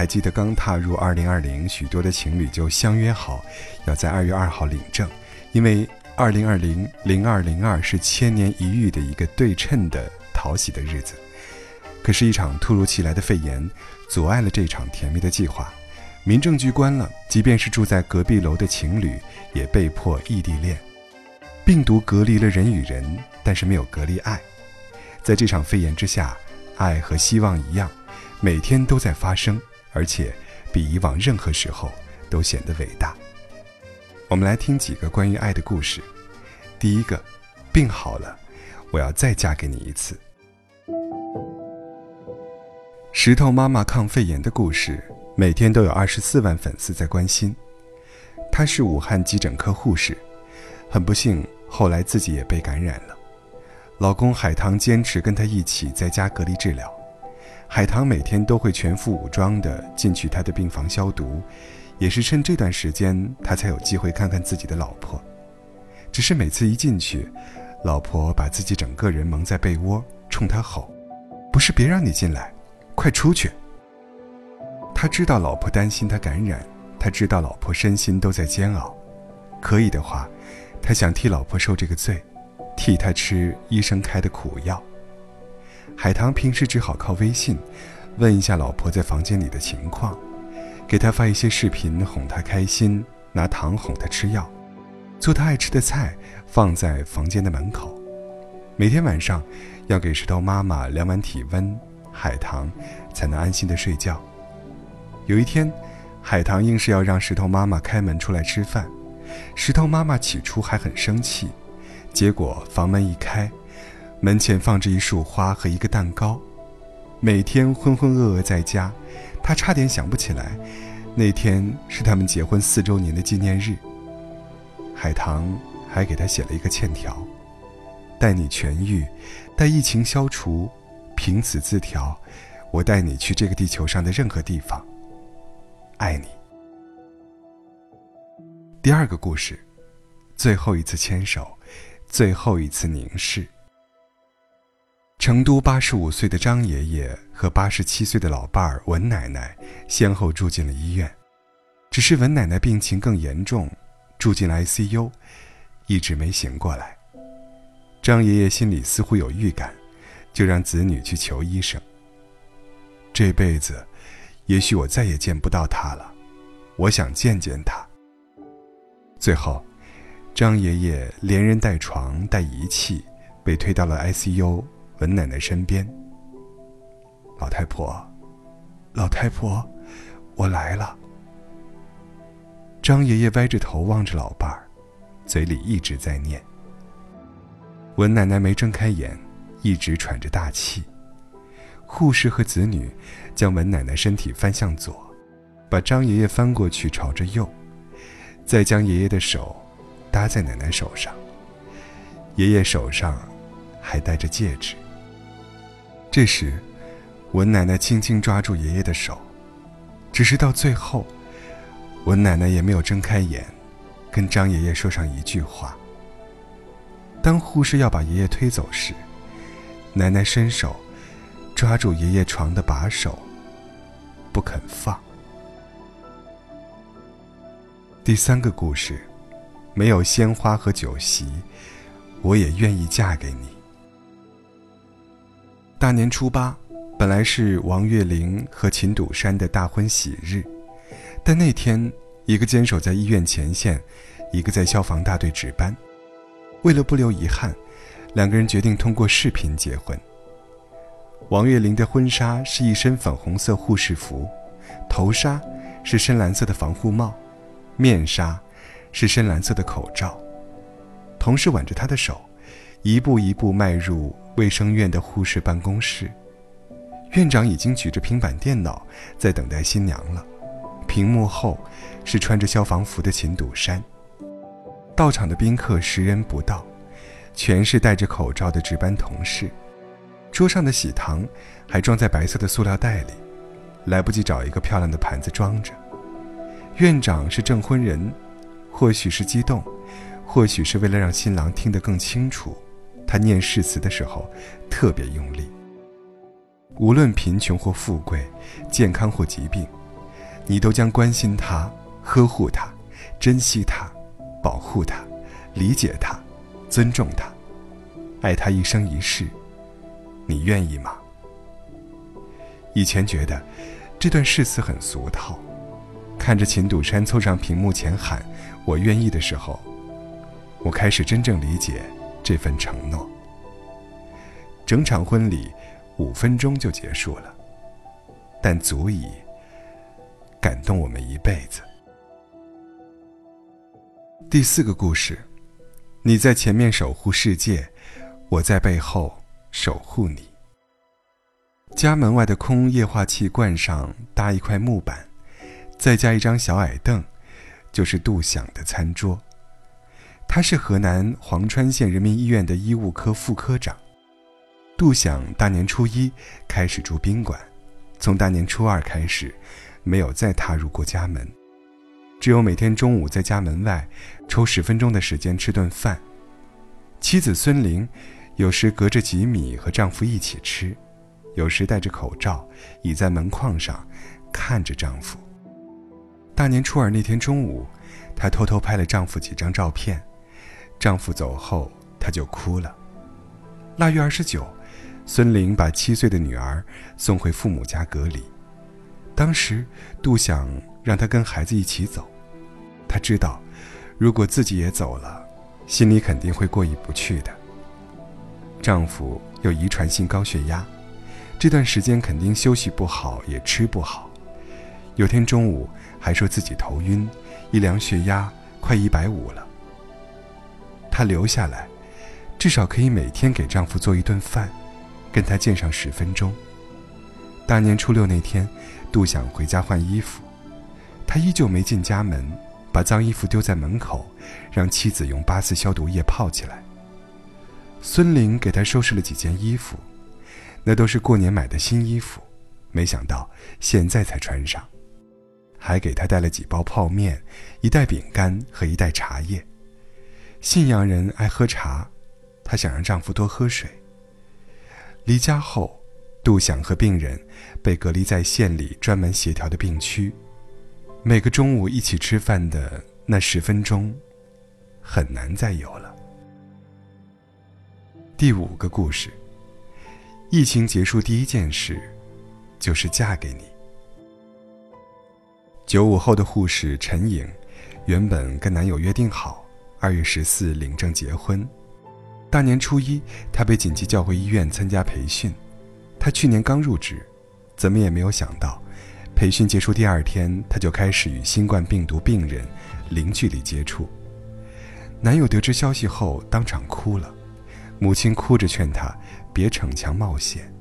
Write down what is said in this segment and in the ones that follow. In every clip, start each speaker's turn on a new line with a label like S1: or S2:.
S1: 还记得刚踏入二零二零，许多的情侣就相约好，要在二月二号领证，因为二零二零零二零二是千年一遇的一个对称的讨喜的日子。可是，一场突如其来的肺炎，阻碍了这场甜蜜的计划。民政局关了，即便是住在隔壁楼的情侣，也被迫异地恋。病毒隔离了人与人，但是没有隔离爱。在这场肺炎之下，爱和希望一样，每天都在发生，而且比以往任何时候都显得伟大。我们来听几个关于爱的故事。第一个，病好了，我要再嫁给你一次。石头妈妈抗肺炎的故事，每天都有二十四万粉丝在关心。她是武汉急诊科护士，很不幸，后来自己也被感染了。老公海棠坚持跟她一起在家隔离治疗。海棠每天都会全副武装的进去他的病房消毒，也是趁这段时间，他才有机会看看自己的老婆。只是每次一进去，老婆把自己整个人蒙在被窝，冲他吼：“不是别让你进来。”快出去！他知道老婆担心他感染，他知道老婆身心都在煎熬。可以的话，他想替老婆受这个罪，替他吃医生开的苦药。海棠平时只好靠微信，问一下老婆在房间里的情况，给她发一些视频哄她开心，拿糖哄她吃药，做她爱吃的菜放在房间的门口。每天晚上，要给石头妈妈量完体温。海棠才能安心的睡觉。有一天，海棠硬是要让石头妈妈开门出来吃饭，石头妈妈起初还很生气，结果房门一开，门前放着一束花和一个蛋糕。每天浑浑噩噩在家，他差点想不起来，那天是他们结婚四周年的纪念日。海棠还给他写了一个欠条：待你痊愈，待疫情消除。凭此字条，我带你去这个地球上的任何地方。爱你。第二个故事，最后一次牵手，最后一次凝视。成都八十五岁的张爷爷和八十七岁的老伴儿文奶奶先后住进了医院，只是文奶奶病情更严重，住进了 ICU，一直没醒过来。张爷爷心里似乎有预感。就让子女去求医生。这辈子，也许我再也见不到他了，我想见见他。最后，张爷爷连人带床带仪器，被推到了 ICU 文奶奶身边。老太婆，老太婆，我来了。张爷爷歪着头望着老伴儿，嘴里一直在念。文奶奶没睁开眼。一直喘着大气，护士和子女将文奶奶身体翻向左，把张爷爷翻过去朝着右，再将爷爷的手搭在奶奶手上。爷爷手上还戴着戒指。这时，文奶奶轻轻抓住爷爷的手，只是到最后，文奶奶也没有睁开眼，跟张爷爷说上一句话。当护士要把爷爷推走时，奶奶伸手抓住爷爷床的把手，不肯放。第三个故事，没有鲜花和酒席，我也愿意嫁给你。大年初八，本来是王岳林和秦笃山的大婚喜日，但那天一个坚守在医院前线，一个在消防大队值班，为了不留遗憾。两个人决定通过视频结婚。王岳林的婚纱是一身粉红色护士服，头纱是深蓝色的防护帽，面纱是深蓝色的口罩。同事挽着他的手，一步一步迈入卫生院的护士办公室。院长已经举着平板电脑在等待新娘了，屏幕后是穿着消防服的秦笃山。到场的宾客十人不到。全是戴着口罩的值班同事，桌上的喜糖还装在白色的塑料袋里，来不及找一个漂亮的盘子装着。院长是证婚人，或许是激动，或许是为了让新郎听得更清楚，他念誓词的时候特别用力。无论贫穷或富贵，健康或疾病，你都将关心他、呵护他、珍惜他、保护他、理解他、尊重他、爱他一生一世，你愿意吗？以前觉得这段誓词很俗套，看着秦笃山凑上屏幕前喊“我愿意”的时候，我开始真正理解这份承诺。整场婚礼五分钟就结束了，但足以。感动我们一辈子。第四个故事，你在前面守护世界，我在背后守护你。家门外的空液化气罐上搭一块木板，再加一张小矮凳，就是杜想的餐桌。他是河南潢川县人民医院的医务科副科长。杜想大年初一开始住宾馆，从大年初二开始。没有再踏入过家门，只有每天中午在家门外抽十分钟的时间吃顿饭。妻子孙玲有时隔着几米和丈夫一起吃，有时戴着口罩倚在门框上看着丈夫。大年初二那天中午，她偷偷拍了丈夫几张照片。丈夫走后，她就哭了。腊月二十九，孙玲把七岁的女儿送回父母家隔离。当时，杜想让她跟孩子一起走，她知道，如果自己也走了，心里肯定会过意不去的。丈夫有遗传性高血压，这段时间肯定休息不好，也吃不好。有天中午还说自己头晕，一量血压快一百五了。她留下来，至少可以每天给丈夫做一顿饭，跟他见上十分钟。大年初六那天。杜想回家换衣服，他依旧没进家门，把脏衣服丢在门口，让妻子用八四消毒液泡起来。孙玲给他收拾了几件衣服，那都是过年买的新衣服，没想到现在才穿上，还给他带了几包泡面、一袋饼干和一袋茶叶。信阳人爱喝茶，她想让丈夫多喝水。离家后。杜想和病人被隔离在县里专门协调的病区，每个中午一起吃饭的那十分钟，很难再有了。第五个故事，疫情结束第一件事，就是嫁给你。九五后的护士陈颖，原本跟男友约定好二月十四领证结婚，大年初一她被紧急叫回医院参加培训。她去年刚入职，怎么也没有想到，培训结束第二天，她就开始与新冠病毒病人零距离接触。男友得知消息后当场哭了，母亲哭着劝他别逞强冒险，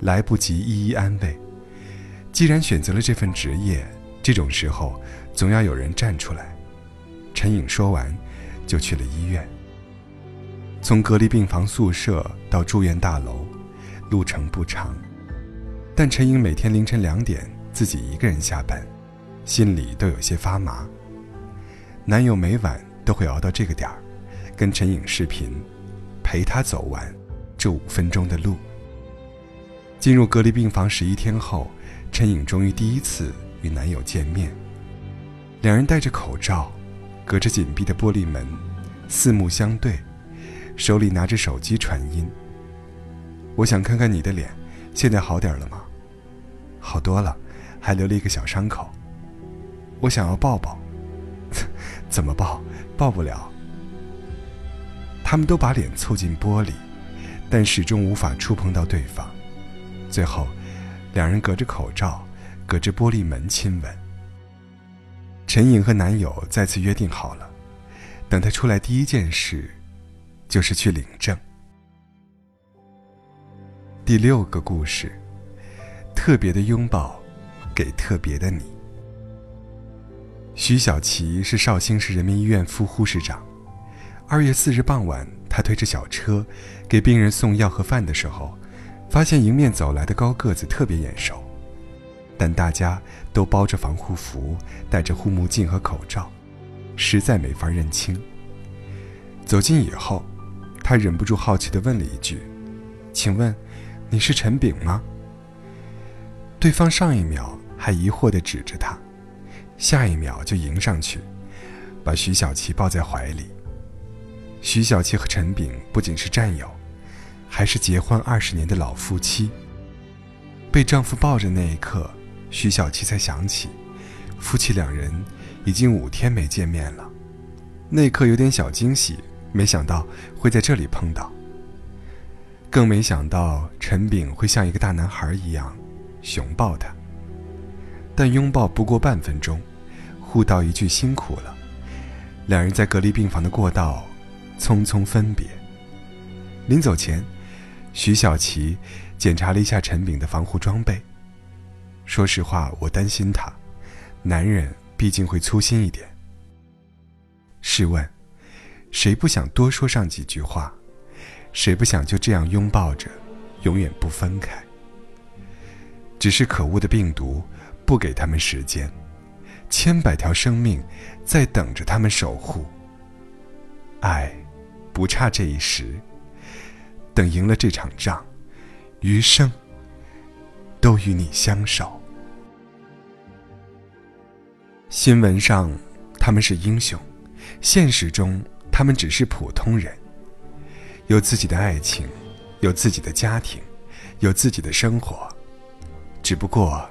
S1: 来不及一一安慰。既然选择了这份职业，这种时候总要有人站出来。陈颖说完，就去了医院。从隔离病房宿舍到住院大楼。路程不长，但陈颖每天凌晨两点自己一个人下班，心里都有些发麻。男友每晚都会熬到这个点儿，跟陈颖视频，陪她走完这五分钟的路。进入隔离病房十一天后，陈颖终于第一次与男友见面。两人戴着口罩，隔着紧闭的玻璃门，四目相对，手里拿着手机传音。我想看看你的脸，现在好点了吗？好多了，还留了一个小伤口。我想要抱抱，怎么抱？抱不了。他们都把脸凑近玻璃，但始终无法触碰到对方。最后，两人隔着口罩，隔着玻璃门亲吻。陈颖和男友再次约定好了，等他出来第一件事，就是去领证。第六个故事，特别的拥抱，给特别的你。徐小琪是绍兴市人民医院副护士长。二月四日傍晚，他推着小车给病人送药和饭的时候，发现迎面走来的高个子特别眼熟，但大家都包着防护服，戴着护目镜和口罩，实在没法认清。走近以后，他忍不住好奇地问了一句：“请问？”你是陈炳吗？对方上一秒还疑惑地指着他，下一秒就迎上去，把徐小琪抱在怀里。徐小琪和陈炳不仅是战友，还是结婚二十年的老夫妻。被丈夫抱着那一刻，徐小琪才想起，夫妻两人已经五天没见面了。那一刻有点小惊喜，没想到会在这里碰到。更没想到陈炳会像一个大男孩一样熊抱她。但拥抱不过半分钟，互道一句辛苦了，两人在隔离病房的过道匆匆分别。临走前，徐小琪。检查了一下陈炳的防护装备。说实话，我担心他，男人毕竟会粗心一点。试问，谁不想多说上几句话？谁不想就这样拥抱着，永远不分开？只是可恶的病毒不给他们时间，千百条生命在等着他们守护。爱，不差这一时。等赢了这场仗。余生都与你相守。新闻上他们是英雄，现实中他们只是普通人。有自己的爱情，有自己的家庭，有自己的生活。只不过，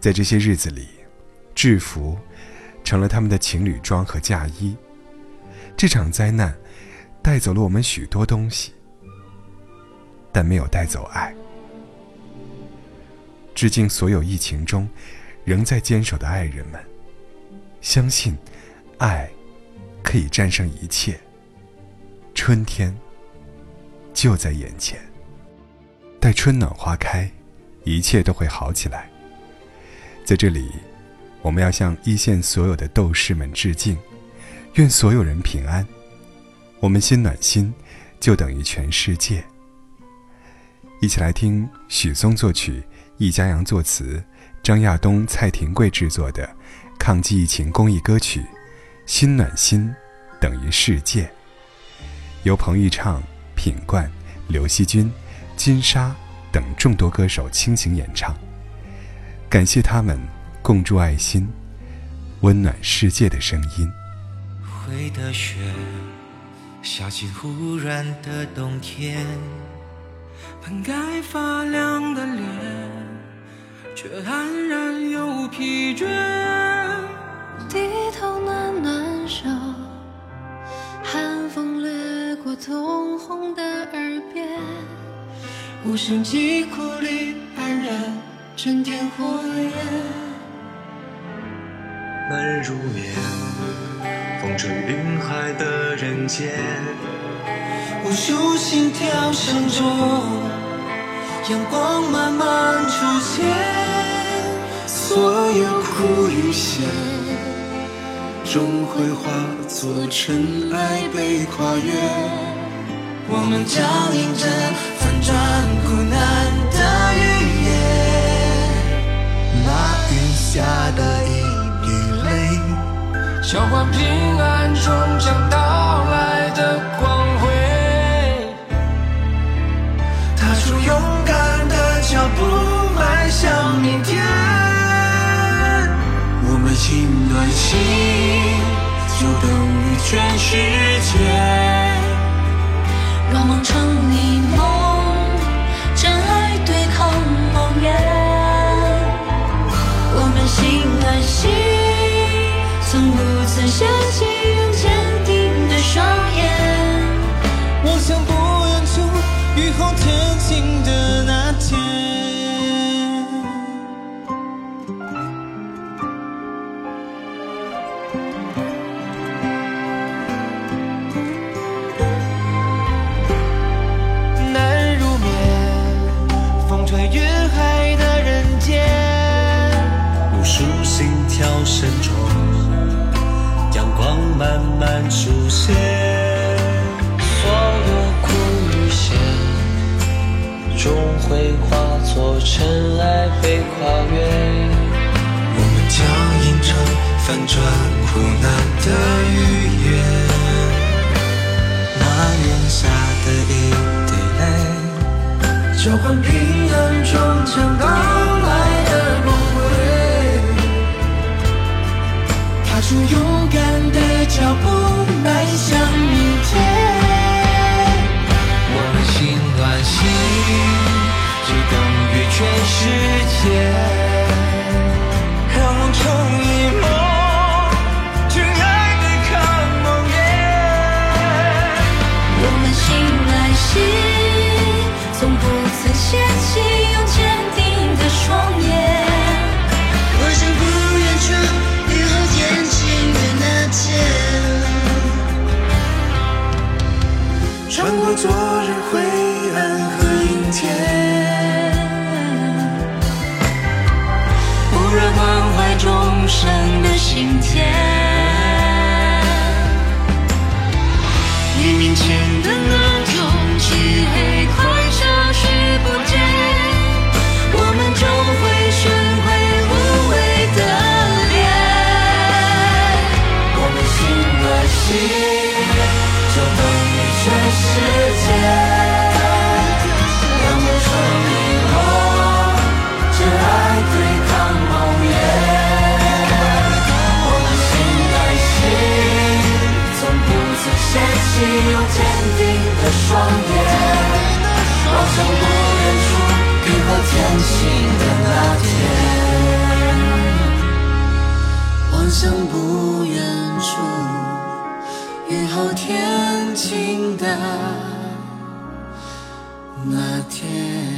S1: 在这些日子里，制服成了他们的情侣装和嫁衣。这场灾难带走了我们许多东西。但没有带走爱。致敬所有疫情中仍在坚守的爱人们，相信爱可以战胜一切。春天就在眼前，待春暖花开，一切都会好起来。在这里，我们要向一线所有的斗士们致敬，愿所有人平安。我们心暖心，就等于全世界。一起来听许嵩作曲、易家扬作词、张亚东、蔡廷贵制作的抗击疫情公益歌曲《心暖心等于世界》，由彭昱畅、品冠、刘惜君、金莎等众多歌手倾情演唱。感谢他们共筑爱心、温暖世界的声音。
S2: 会的雪下进忽然的冬天。本该发亮的脸，却黯然又疲倦。
S3: 低头暖暖手，寒风掠过通红的耳边。
S2: 无声疾苦里黯然沉淀火焰。难入眠，风吹云海的人间。无数心跳声中，阳光慢慢出现。所有苦与险，终会化作尘埃被跨越。我们脚印着翻转苦难的语言。那雨下的一滴泪，交换平心，就等于全世界。慢慢出现，
S4: 所有苦与险，终会化作尘埃被跨越。
S2: 我们将吟唱翻转苦难的语言，那年下的一滴泪，交换平安中将到来的光辉，踏出有。trouble. 世界，让青春陨落，真爱对抗梦魇。我的心在心，从不曾泄气，用坚定的双眼，望向不远处云和天晴的那天。望向不远处。后天晴的那天。